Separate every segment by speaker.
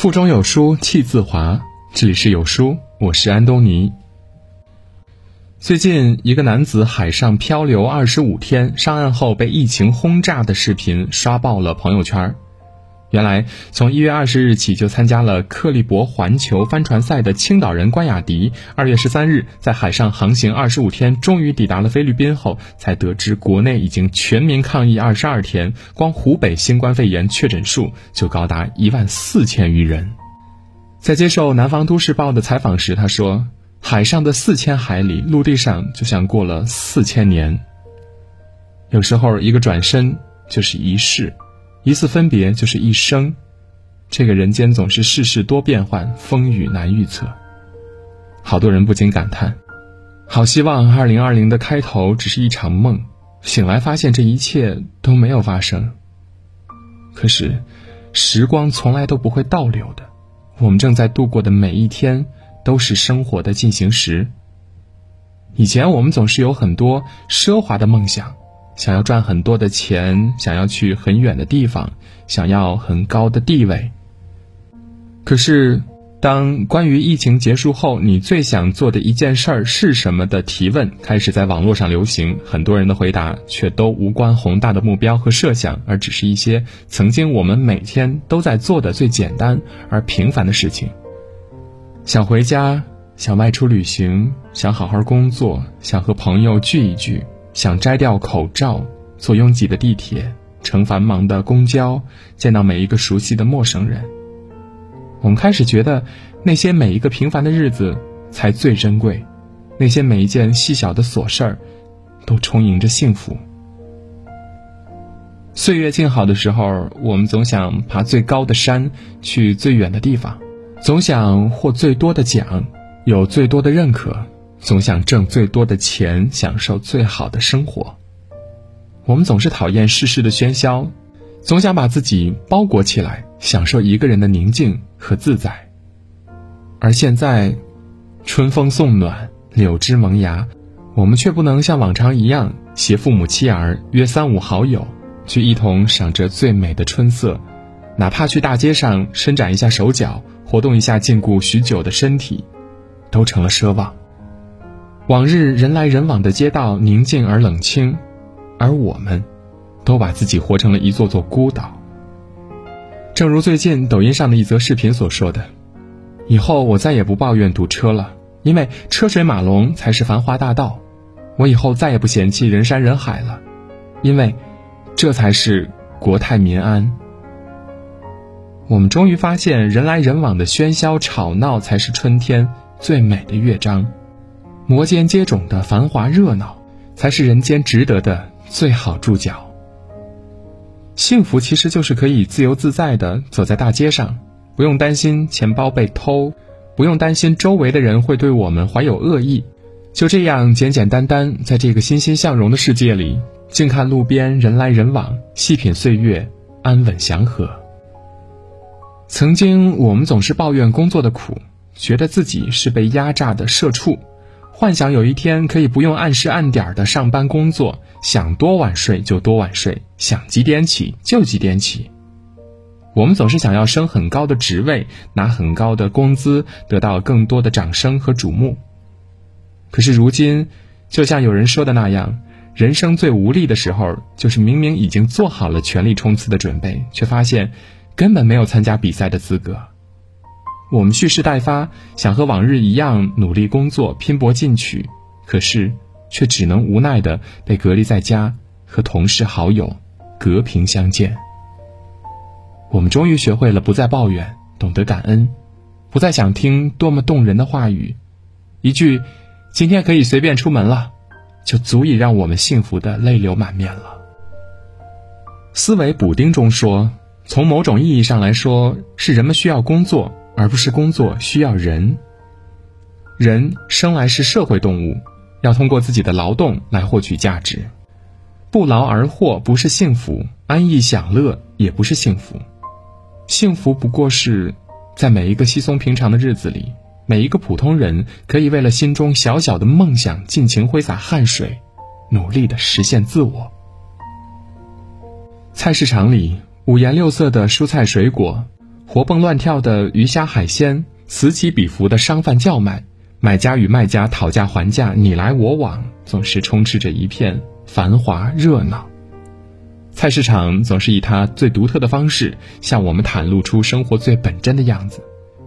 Speaker 1: 腹中有书气自华，这里是有书，我是安东尼。最近，一个男子海上漂流二十五天，上岸后被疫情轰炸的视频刷爆了朋友圈儿。原来，从一月二十日起就参加了克利伯环球帆船赛的青岛人关雅迪，二月十三日在海上航行二十五天，终于抵达了菲律宾后，才得知国内已经全民抗疫二十二天，光湖北新冠肺炎确诊数就高达一万四千余人。在接受南方都市报的采访时，他说：“海上的四千海里，陆地上就像过了四千年。有时候，一个转身就是一世。”一次分别就是一生，这个人间总是世事多变幻，风雨难预测。好多人不禁感叹：好希望二零二零的开头只是一场梦，醒来发现这一切都没有发生。可是，时光从来都不会倒流的，我们正在度过的每一天都是生活的进行时。以前我们总是有很多奢华的梦想。想要赚很多的钱，想要去很远的地方，想要很高的地位。可是，当关于疫情结束后你最想做的一件事儿是什么的提问开始在网络上流行，很多人的回答却都无关宏大的目标和设想，而只是一些曾经我们每天都在做的最简单而平凡的事情。想回家，想外出旅行，想好好工作，想和朋友聚一聚。想摘掉口罩，坐拥挤的地铁，乘繁忙的公交，见到每一个熟悉的陌生人。我们开始觉得，那些每一个平凡的日子才最珍贵，那些每一件细小的琐事儿，都充盈着幸福。岁月静好的时候，我们总想爬最高的山，去最远的地方，总想获最多的奖，有最多的认可。总想挣最多的钱，享受最好的生活。我们总是讨厌世事的喧嚣，总想把自己包裹起来，享受一个人的宁静和自在。而现在，春风送暖，柳枝萌芽，我们却不能像往常一样携父母妻儿约三五好友，去一同赏着最美的春色，哪怕去大街上伸展一下手脚，活动一下禁锢许久的身体，都成了奢望。往日人来人往的街道宁静而冷清，而我们，都把自己活成了一座座孤岛。正如最近抖音上的一则视频所说的：“以后我再也不抱怨堵车了，因为车水马龙才是繁华大道；我以后再也不嫌弃人山人海了，因为这才是国泰民安。”我们终于发现，人来人往的喧嚣吵闹才是春天最美的乐章。摩肩接踵的繁华热闹，才是人间值得的最好注脚。幸福其实就是可以自由自在的走在大街上，不用担心钱包被偷，不用担心周围的人会对我们怀有恶意，就这样简简单单在这个欣欣向荣的世界里，静看路边人来人往，细品岁月安稳祥和。曾经我们总是抱怨工作的苦，觉得自己是被压榨的社畜。幻想有一天可以不用按时按点的上班工作，想多晚睡就多晚睡，想几点起就几点起。我们总是想要升很高的职位，拿很高的工资，得到更多的掌声和瞩目。可是如今，就像有人说的那样，人生最无力的时候，就是明明已经做好了全力冲刺的准备，却发现根本没有参加比赛的资格。我们蓄势待发，想和往日一样努力工作、拼搏进取，可是却只能无奈的被隔离在家，和同事好友隔屏相见。我们终于学会了不再抱怨，懂得感恩，不再想听多么动人的话语，一句“今天可以随便出门了”，就足以让我们幸福的泪流满面了。思维补丁中说：“从某种意义上来说，是人们需要工作。”而不是工作需要人。人生来是社会动物，要通过自己的劳动来获取价值。不劳而获不是幸福，安逸享乐也不是幸福。幸福不过是在每一个稀松平常的日子里，每一个普通人可以为了心中小小的梦想尽情挥洒汗水，努力的实现自我。菜市场里五颜六色的蔬菜水果。活蹦乱跳的鱼虾海鲜，此起彼伏的商贩叫卖，买家与卖家讨价还价，你来我往，总是充斥着一片繁华热闹。菜市场总是以它最独特的方式向我们袒露出生活最本真的样子，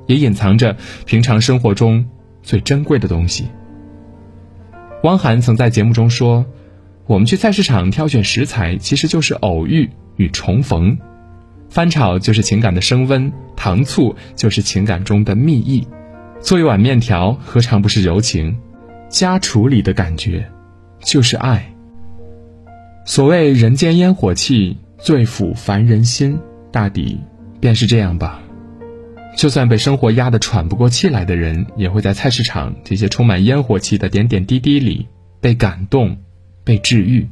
Speaker 1: 也隐藏着平常生活中最珍贵的东西。汪涵曾在节目中说：“我们去菜市场挑选食材，其实就是偶遇与重逢。翻炒就是情感的升温，糖醋就是情感中的蜜意。做一碗面条，何尝不是柔情？家厨里的感觉，就是爱。”所谓人间烟火气，最抚凡人心，大抵便是这样吧。就算被生活压得喘不过气来的人，也会在菜市场这些充满烟火气的点点滴滴里被感动、被治愈。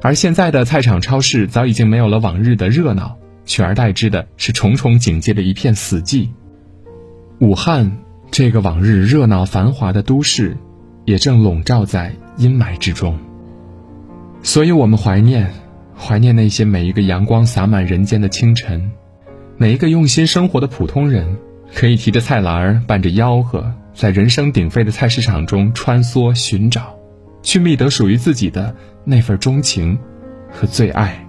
Speaker 1: 而现在的菜场、超市早已经没有了往日的热闹，取而代之的是重重警戒的一片死寂。武汉这个往日热闹繁华的都市，也正笼罩在阴霾之中。所以我们怀念，怀念那些每一个阳光洒满人间的清晨，每一个用心生活的普通人，可以提着菜篮儿，伴着吆喝，在人声鼎沸的菜市场中穿梭寻找，去觅得属于自己的那份钟情和最爱。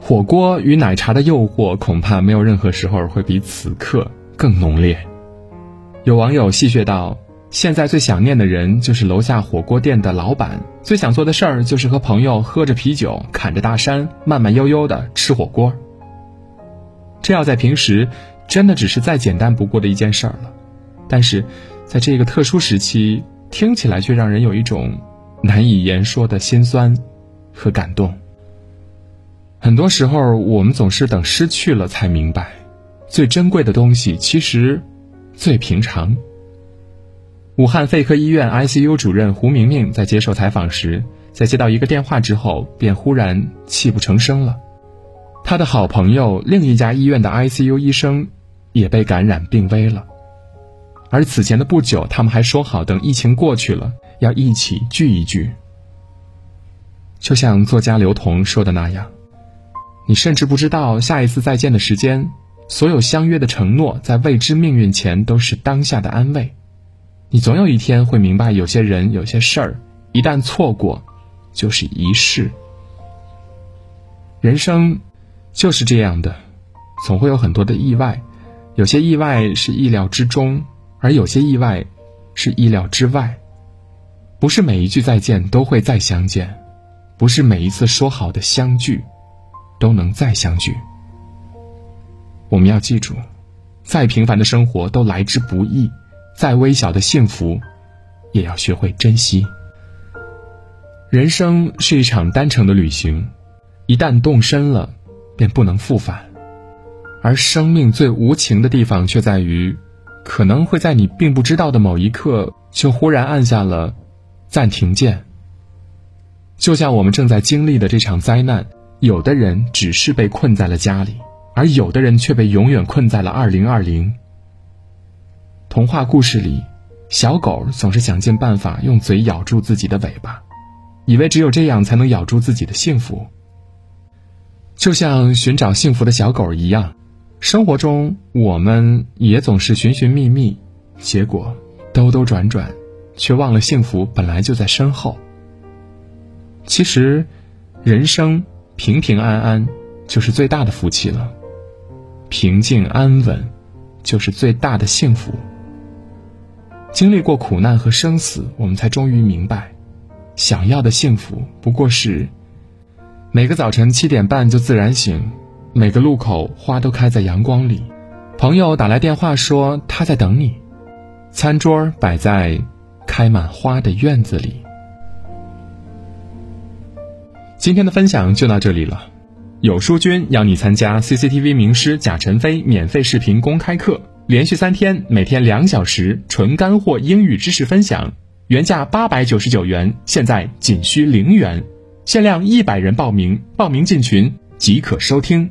Speaker 1: 火锅与奶茶的诱惑，恐怕没有任何时候会比此刻更浓烈。有网友戏谑道。现在最想念的人就是楼下火锅店的老板，最想做的事儿就是和朋友喝着啤酒，侃着大山，慢慢悠悠的吃火锅。这要在平时，真的只是再简单不过的一件事儿了，但是，在这个特殊时期，听起来却让人有一种难以言说的心酸和感动。很多时候，我们总是等失去了才明白，最珍贵的东西其实最平常。武汉肺科医院 ICU 主任胡明明在接受采访时，在接到一个电话之后，便忽然泣不成声了。他的好朋友另一家医院的 ICU 医生也被感染病危了，而此前的不久，他们还说好等疫情过去了，要一起聚一聚。就像作家刘同说的那样：“你甚至不知道下一次再见的时间，所有相约的承诺，在未知命运前，都是当下的安慰。”你总有一天会明白，有些人、有些事儿，一旦错过，就是一世。人生就是这样的，总会有很多的意外，有些意外是意料之中，而有些意外是意料之外。不是每一句再见都会再相见，不是每一次说好的相聚都能再相聚。我们要记住，再平凡的生活都来之不易。再微小的幸福，也要学会珍惜。人生是一场单程的旅行，一旦动身了，便不能复返。而生命最无情的地方，却在于，可能会在你并不知道的某一刻，就忽然按下了暂停键。就像我们正在经历的这场灾难，有的人只是被困在了家里，而有的人却被永远困在了二零二零。童话故事里，小狗总是想尽办法用嘴咬住自己的尾巴，以为只有这样才能咬住自己的幸福。就像寻找幸福的小狗一样，生活中我们也总是寻寻觅觅，结果兜兜转转，却忘了幸福本来就在身后。其实，人生平平安安就是最大的福气了，平静安稳就是最大的幸福。经历过苦难和生死，我们才终于明白，想要的幸福不过是每个早晨七点半就自然醒，每个路口花都开在阳光里，朋友打来电话说他在等你，餐桌摆在开满花的院子里。今天的分享就到这里了，有书君邀你参加 CCTV 名师贾晨飞免费视频公开课。连续三天，每天两小时纯干货英语知识分享，原价八百九十九元，现在仅需零元，限量一百人报名，报名进群即可收听。